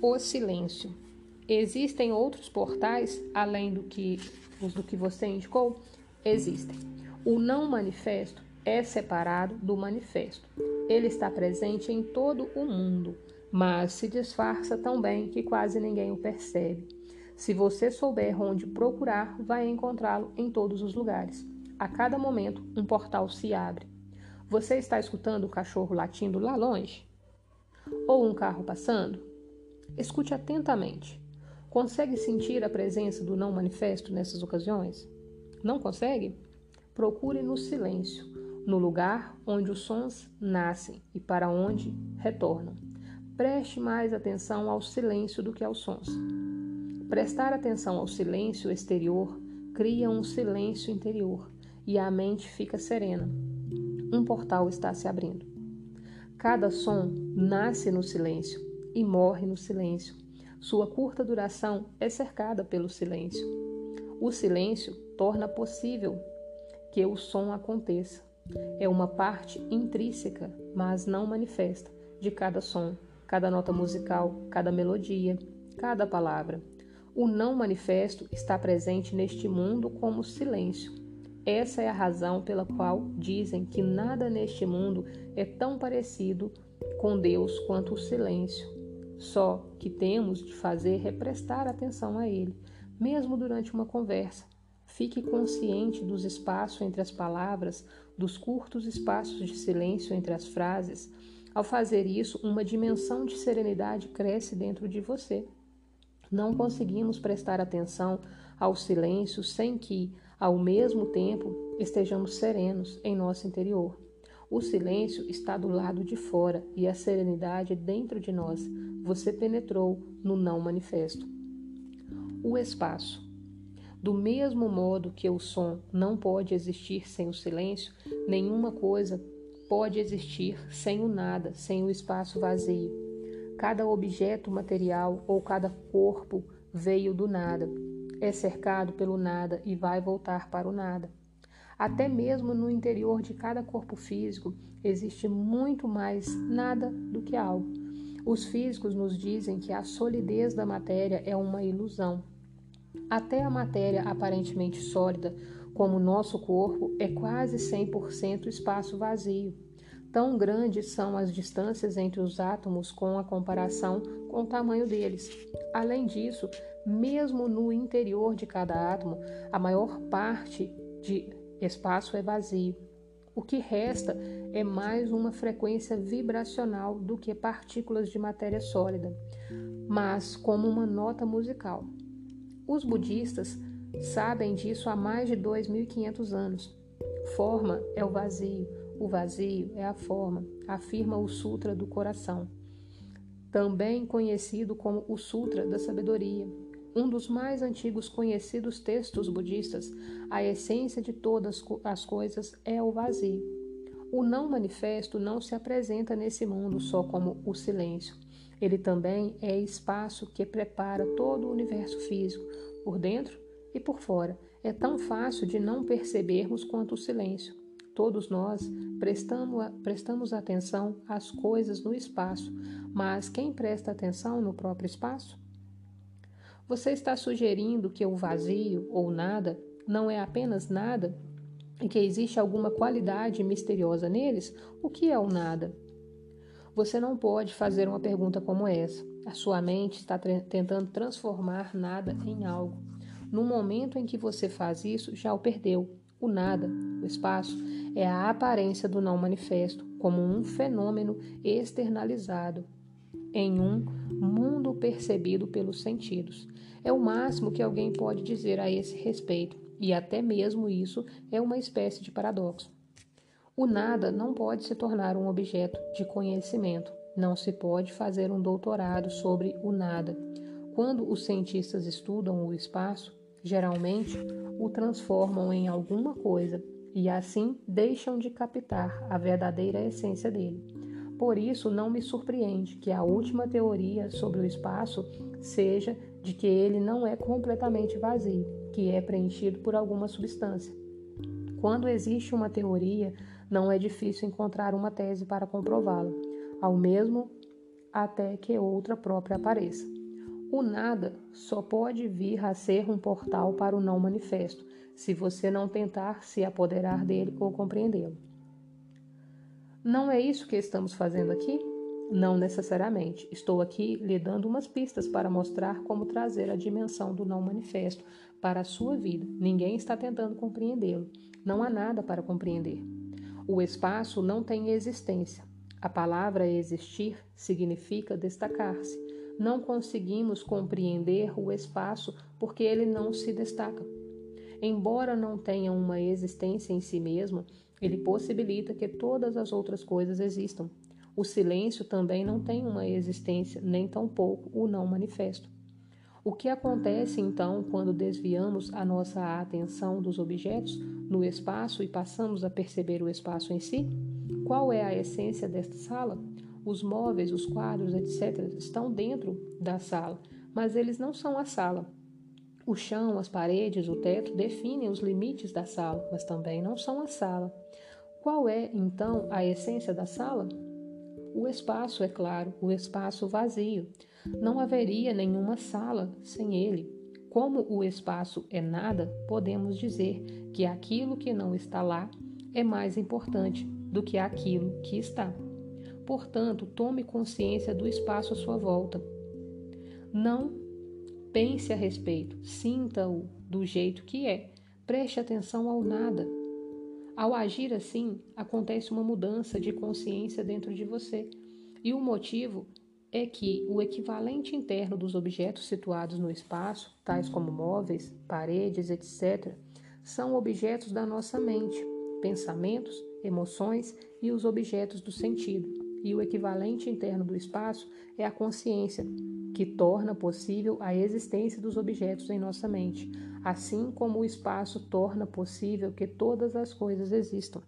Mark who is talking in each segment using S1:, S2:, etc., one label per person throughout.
S1: o silêncio. Existem outros portais além do que os do que você indicou? Existem. O não manifesto é separado do manifesto. Ele está presente em todo o mundo, mas se disfarça tão bem que quase ninguém o percebe. Se você souber onde procurar, vai encontrá-lo em todos os lugares. A cada momento, um portal se abre. Você está escutando o cachorro latindo lá longe? Ou um carro passando? Escute atentamente. Consegue sentir a presença do não manifesto nessas ocasiões? Não consegue? Procure no silêncio, no lugar onde os sons nascem e para onde retornam. Preste mais atenção ao silêncio do que aos sons. Prestar atenção ao silêncio exterior cria um silêncio interior e a mente fica serena. Um portal está se abrindo. Cada som nasce no silêncio e morre no silêncio. Sua curta duração é cercada pelo silêncio. O silêncio torna possível que o som aconteça. É uma parte intrínseca, mas não manifesta, de cada som, cada nota musical, cada melodia, cada palavra. O não manifesto está presente neste mundo como silêncio essa é a razão pela qual dizem que nada neste mundo é tão parecido com Deus quanto o silêncio. Só que temos de fazer é prestar atenção a ele, mesmo durante uma conversa. Fique consciente dos espaços entre as palavras, dos curtos espaços de silêncio entre as frases. Ao fazer isso, uma dimensão de serenidade cresce dentro de você. Não conseguimos prestar atenção ao silêncio sem que, ao mesmo tempo, estejamos serenos em nosso interior. O silêncio está do lado de fora e a serenidade dentro de nós. Você penetrou no não manifesto. O espaço. Do mesmo modo que o som não pode existir sem o silêncio, nenhuma coisa pode existir sem o nada, sem o espaço vazio. Cada objeto material ou cada corpo veio do nada é cercado pelo nada e vai voltar para o nada. Até mesmo no interior de cada corpo físico existe muito mais nada do que algo. Os físicos nos dizem que a solidez da matéria é uma ilusão. Até a matéria aparentemente sólida, como o nosso corpo, é quase 100% espaço vazio. Tão grandes são as distâncias entre os átomos com a comparação com o tamanho deles. Além disso, mesmo no interior de cada átomo, a maior parte de espaço é vazio. O que resta é mais uma frequência vibracional do que partículas de matéria sólida, mas como uma nota musical. Os budistas sabem disso há mais de 2.500 anos. Forma é o vazio, o vazio é a forma, afirma o Sutra do Coração, também conhecido como o Sutra da Sabedoria, um dos mais antigos conhecidos textos budistas, a essência de todas as coisas é o vazio. O não manifesto não se apresenta nesse mundo só como o silêncio. Ele também é espaço que prepara todo o universo físico, por dentro e por fora. É tão fácil de não percebermos quanto o silêncio. Todos nós prestamos, prestamos atenção às coisas no espaço, mas quem presta atenção no próprio espaço? Você está sugerindo que o vazio ou nada não é apenas nada e que existe alguma qualidade misteriosa neles? O que é o nada? Você não pode fazer uma pergunta como essa. A sua mente está tentando transformar nada em algo. No momento em que você faz isso, já o perdeu. O nada, o espaço, é a aparência do não manifesto, como um fenômeno externalizado em um mundo percebido pelos sentidos. É o máximo que alguém pode dizer a esse respeito, e até mesmo isso é uma espécie de paradoxo. O nada não pode se tornar um objeto de conhecimento. Não se pode fazer um doutorado sobre o nada. Quando os cientistas estudam o espaço, geralmente o transformam em alguma coisa e assim deixam de captar a verdadeira essência dele. Por isso, não me surpreende que a última teoria sobre o espaço seja de que ele não é completamente vazio, que é preenchido por alguma substância. Quando existe uma teoria, não é difícil encontrar uma tese para comprová-la. Ao mesmo até que outra própria apareça. O nada só pode vir a ser um portal para o não manifesto, se você não tentar se apoderar dele ou compreendê-lo. Não é isso que estamos fazendo aqui? Não necessariamente. Estou aqui lhe dando umas pistas para mostrar como trazer a dimensão do não manifesto para a sua vida. Ninguém está tentando compreendê-lo. Não há nada para compreender. O espaço não tem existência. A palavra existir significa destacar-se. Não conseguimos compreender o espaço porque ele não se destaca. Embora não tenha uma existência em si mesmo, ele possibilita que todas as outras coisas existam. O silêncio também não tem uma existência, nem tampouco o não manifesto. O que acontece então quando desviamos a nossa atenção dos objetos no espaço e passamos a perceber o espaço em si? Qual é a essência desta sala? Os móveis, os quadros, etc., estão dentro da sala, mas eles não são a sala. O chão, as paredes, o teto definem os limites da sala, mas também não são a sala. Qual é, então, a essência da sala? O espaço, é claro, o espaço vazio. Não haveria nenhuma sala sem ele. Como o espaço é nada, podemos dizer que aquilo que não está lá é mais importante do que aquilo que está. Portanto, tome consciência do espaço à sua volta. Não Pense a respeito, sinta-o do jeito que é, preste atenção ao nada. Ao agir assim, acontece uma mudança de consciência dentro de você. E o motivo é que o equivalente interno dos objetos situados no espaço, tais como móveis, paredes, etc., são objetos da nossa mente, pensamentos, emoções e os objetos do sentido. E o equivalente interno do espaço é a consciência, que torna possível a existência dos objetos em nossa mente, assim como o espaço torna possível que todas as coisas existam.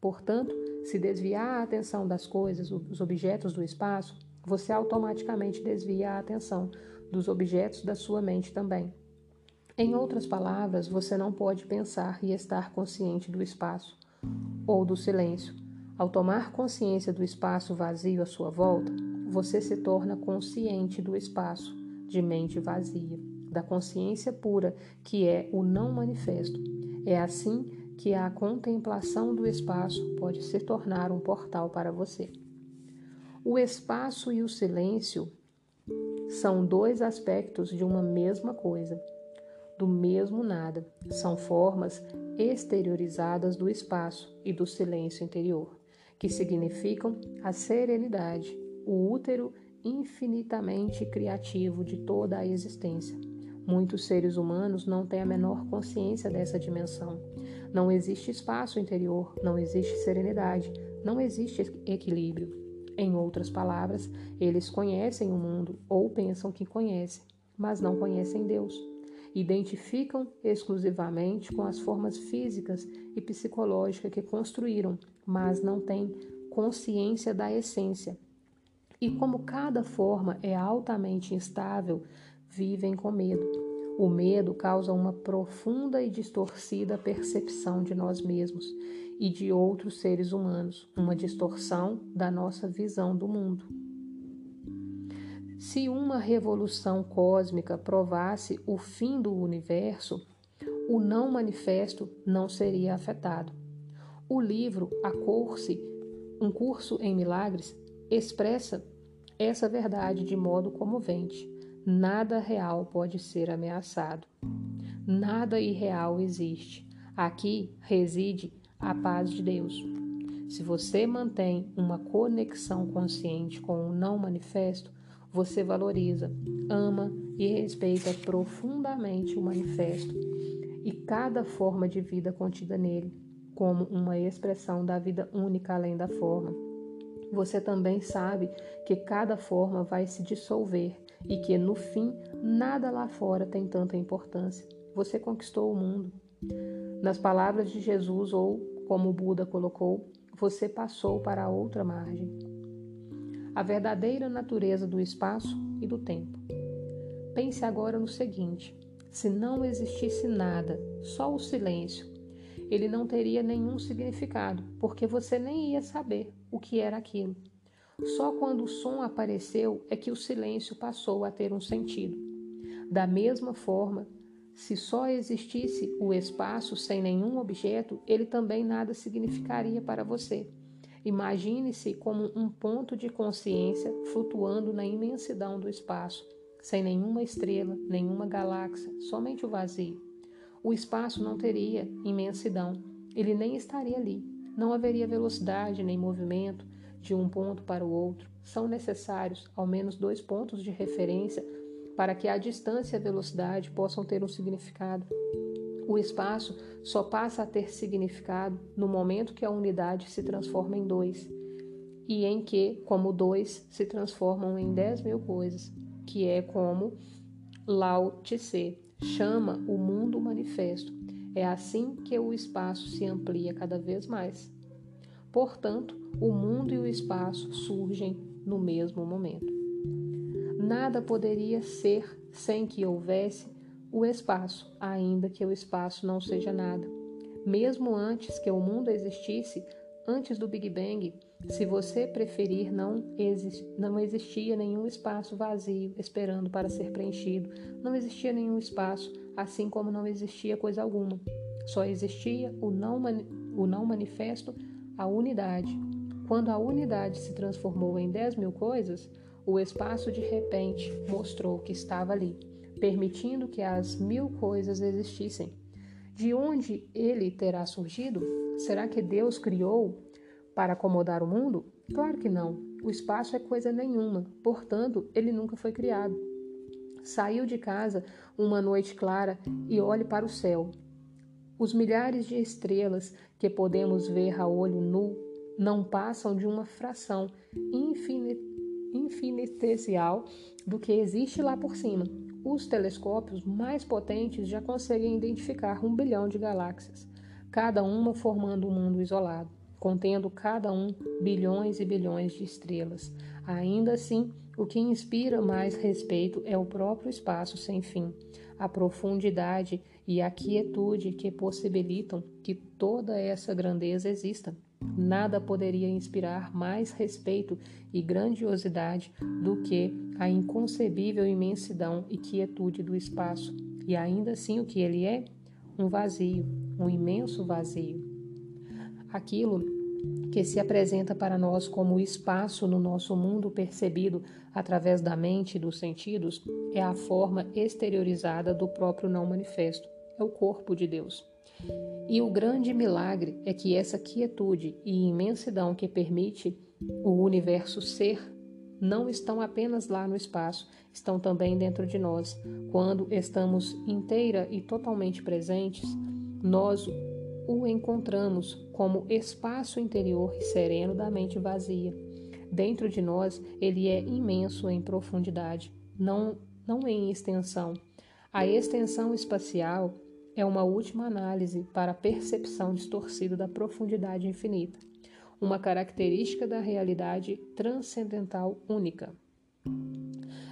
S1: Portanto, se desviar a atenção das coisas, dos objetos do espaço, você automaticamente desvia a atenção dos objetos da sua mente também. Em outras palavras, você não pode pensar e estar consciente do espaço ou do silêncio. Ao tomar consciência do espaço vazio à sua volta, você se torna consciente do espaço, de mente vazia, da consciência pura, que é o não manifesto. É assim que a contemplação do espaço pode se tornar um portal para você. O espaço e o silêncio são dois aspectos de uma mesma coisa, do mesmo nada. São formas exteriorizadas do espaço e do silêncio interior, que significam a serenidade, o útero infinitamente criativo de toda a existência. Muitos seres humanos não têm a menor consciência dessa dimensão. Não existe espaço interior, não existe serenidade, não existe equilíbrio. Em outras palavras, eles conhecem o mundo ou pensam que conhecem, mas não conhecem Deus. Identificam exclusivamente com as formas físicas e psicológicas que construíram, mas não têm consciência da essência, e como cada forma é altamente instável, vivem com medo. O medo causa uma profunda e distorcida percepção de nós mesmos e de outros seres humanos, uma distorção da nossa visão do mundo. Se uma revolução cósmica provasse o fim do universo, o não manifesto não seria afetado. O livro A Curse, um curso em milagres, expressa essa verdade de modo comovente. Nada real pode ser ameaçado. Nada irreal existe. Aqui reside a paz de Deus. Se você mantém uma conexão consciente com o não manifesto, você valoriza, ama e respeita profundamente o manifesto e cada forma de vida contida nele, como uma expressão da vida única além da forma. Você também sabe que cada forma vai se dissolver e que no fim nada lá fora tem tanta importância. Você conquistou o mundo. Nas palavras de Jesus, ou como Buda colocou, você passou para a outra margem. A verdadeira natureza do espaço e do tempo. Pense agora no seguinte: se não existisse nada, só o silêncio, ele não teria nenhum significado, porque você nem ia saber o que era aquilo. Só quando o som apareceu é que o silêncio passou a ter um sentido. Da mesma forma, se só existisse o espaço sem nenhum objeto, ele também nada significaria para você. Imagine-se como um ponto de consciência flutuando na imensidão do espaço, sem nenhuma estrela, nenhuma galáxia, somente o vazio. O espaço não teria imensidão, ele nem estaria ali. Não haveria velocidade nem movimento de um ponto para o outro. São necessários ao menos dois pontos de referência para que a distância e a velocidade possam ter um significado. O espaço só passa a ter significado no momento que a unidade se transforma em dois, e em que, como dois, se transformam em dez mil coisas, que é como Lao Tse chama o mundo manifesto. É assim que o espaço se amplia cada vez mais. Portanto, o mundo e o espaço surgem no mesmo momento. Nada poderia ser sem que houvesse o espaço, ainda que o espaço não seja nada. Mesmo antes que o mundo existisse, antes do Big Bang, se você preferir, não, não existia nenhum espaço vazio esperando para ser preenchido. Não existia nenhum espaço, assim como não existia coisa alguma. Só existia o não, o não manifesto, a unidade. Quando a unidade se transformou em dez mil coisas, o espaço de repente mostrou que estava ali, permitindo que as mil coisas existissem. De onde ele terá surgido? Será que Deus criou para acomodar o mundo? Claro que não. O espaço é coisa nenhuma, portanto, ele nunca foi criado. Saiu de casa uma noite clara e olhe para o céu. Os milhares de estrelas que podemos ver a olho nu não passam de uma fração infinita infinitesial do que existe lá por cima. Os telescópios mais potentes já conseguem identificar um bilhão de galáxias, cada uma formando um mundo isolado, contendo cada um bilhões e bilhões de estrelas. Ainda assim, o que inspira mais respeito é o próprio espaço sem fim, a profundidade e a quietude que possibilitam que toda essa grandeza exista. Nada poderia inspirar mais respeito e grandiosidade do que a inconcebível imensidão e quietude do espaço, e ainda assim o que ele é? Um vazio, um imenso vazio. Aquilo que se apresenta para nós como espaço no nosso mundo percebido através da mente e dos sentidos é a forma exteriorizada do próprio não manifesto, é o corpo de Deus. E o grande milagre é que essa quietude e imensidão que permite o universo ser não estão apenas lá no espaço, estão também dentro de nós. Quando estamos inteira e totalmente presentes, nós o encontramos como espaço interior e sereno da mente vazia. Dentro de nós, ele é imenso em profundidade, não, não em extensão. A extensão espacial é uma última análise para a percepção distorcida da profundidade infinita, uma característica da realidade transcendental única.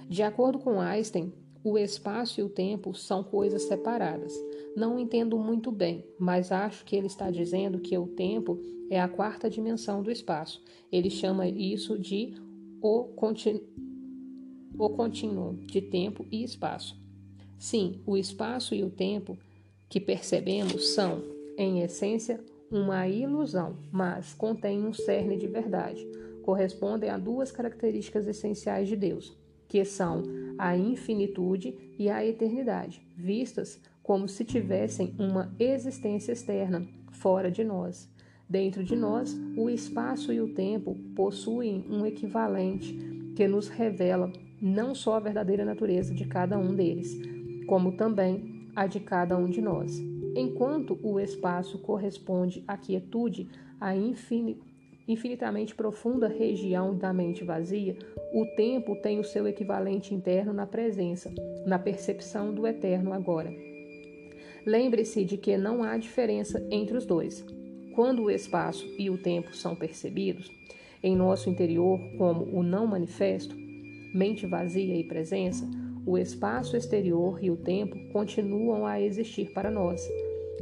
S1: De acordo com Einstein, o espaço e o tempo são coisas separadas. Não entendo muito bem, mas acho que ele está dizendo que o tempo é a quarta dimensão do espaço. Ele chama isso de o, continu o contínuo de tempo e espaço. Sim, o espaço e o tempo que percebemos são, em essência, uma ilusão, mas contêm um cerne de verdade. Correspondem a duas características essenciais de Deus, que são a infinitude e a eternidade, vistas como se tivessem uma existência externa, fora de nós. Dentro de nós, o espaço e o tempo possuem um equivalente que nos revela não só a verdadeira natureza de cada um deles, como também a de cada um de nós. Enquanto o espaço corresponde à quietude, à infinitamente profunda região da mente vazia, o tempo tem o seu equivalente interno na presença, na percepção do eterno agora. Lembre-se de que não há diferença entre os dois. Quando o espaço e o tempo são percebidos, em nosso interior como o não manifesto, mente vazia e presença, o espaço exterior e o tempo continuam a existir para nós,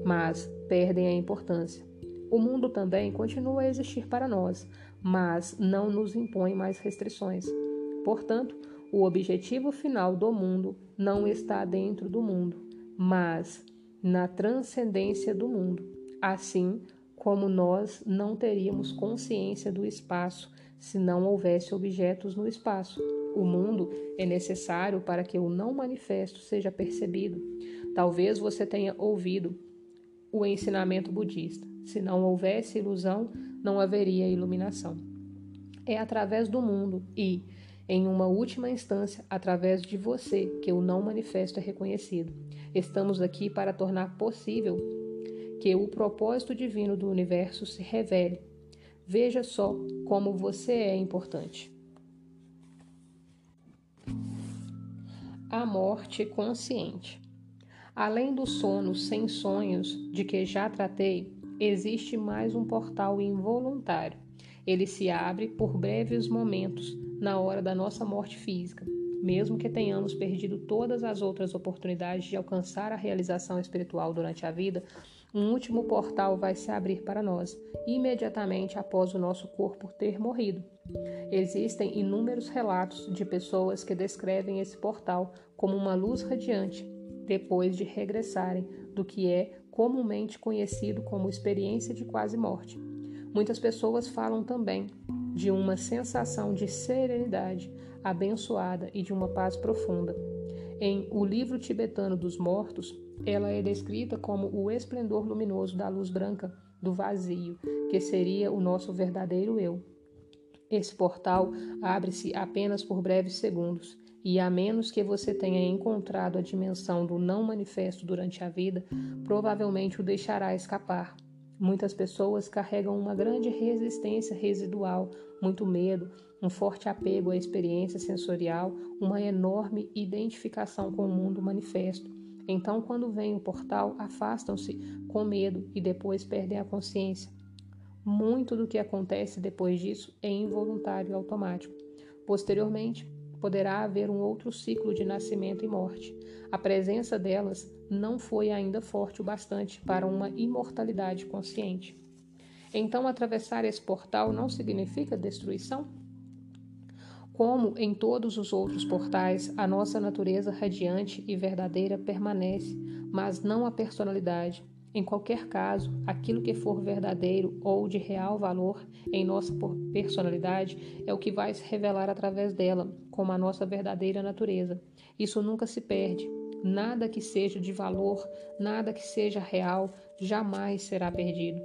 S1: mas perdem a importância. O mundo também continua a existir para nós, mas não nos impõe mais restrições. Portanto, o objetivo final do mundo não está dentro do mundo, mas na transcendência do mundo. Assim como nós não teríamos consciência do espaço se não houvesse objetos no espaço. O mundo é necessário para que o não manifesto seja percebido. Talvez você tenha ouvido o ensinamento budista. Se não houvesse ilusão, não haveria iluminação. É através do mundo e, em uma última instância, através de você que o não manifesto é reconhecido. Estamos aqui para tornar possível que o propósito divino do universo se revele. Veja só como você é importante. A morte consciente. Além do sono sem sonhos de que já tratei, existe mais um portal involuntário. Ele se abre por breves momentos na hora da nossa morte física. Mesmo que tenhamos perdido todas as outras oportunidades de alcançar a realização espiritual durante a vida, um último portal vai se abrir para nós, imediatamente após o nosso corpo ter morrido. Existem inúmeros relatos de pessoas que descrevem esse portal como uma luz radiante depois de regressarem do que é comumente conhecido como experiência de quase morte. Muitas pessoas falam também de uma sensação de serenidade abençoada e de uma paz profunda. Em O Livro Tibetano dos Mortos, ela é descrita como o esplendor luminoso da luz branca do vazio, que seria o nosso verdadeiro eu. Esse portal abre-se apenas por breves segundos, e a menos que você tenha encontrado a dimensão do não manifesto durante a vida, provavelmente o deixará escapar. Muitas pessoas carregam uma grande resistência residual, muito medo, um forte apego à experiência sensorial, uma enorme identificação com o mundo manifesto. Então, quando vem o portal, afastam-se com medo e depois perdem a consciência. Muito do que acontece depois disso é involuntário e automático. Posteriormente, poderá haver um outro ciclo de nascimento e morte. A presença delas não foi ainda forte o bastante para uma imortalidade consciente. Então, atravessar esse portal não significa destruição? Como em todos os outros portais, a nossa natureza radiante e verdadeira permanece, mas não a personalidade, em qualquer caso, aquilo que for verdadeiro ou de real valor em nossa personalidade é o que vai se revelar através dela, como a nossa verdadeira natureza. Isso nunca se perde. Nada que seja de valor, nada que seja real, jamais será perdido.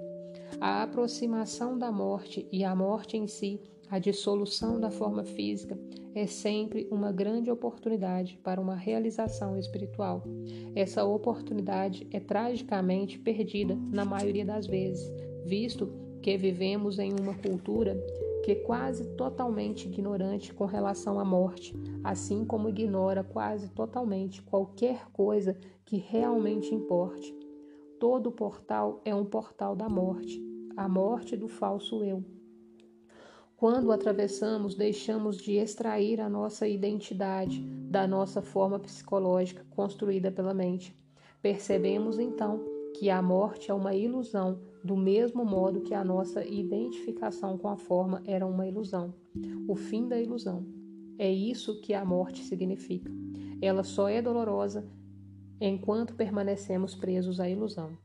S1: A aproximação da morte e a morte em si a dissolução da forma física é sempre uma grande oportunidade para uma realização espiritual. Essa oportunidade é tragicamente perdida na maioria das vezes, visto que vivemos em uma cultura que é quase totalmente ignorante com relação à morte, assim como ignora quase totalmente qualquer coisa que realmente importe. Todo portal é um portal da morte, a morte do falso eu. Quando atravessamos, deixamos de extrair a nossa identidade da nossa forma psicológica construída pela mente. Percebemos então que a morte é uma ilusão, do mesmo modo que a nossa identificação com a forma era uma ilusão. O fim da ilusão. É isso que a morte significa. Ela só é dolorosa enquanto permanecemos presos à ilusão.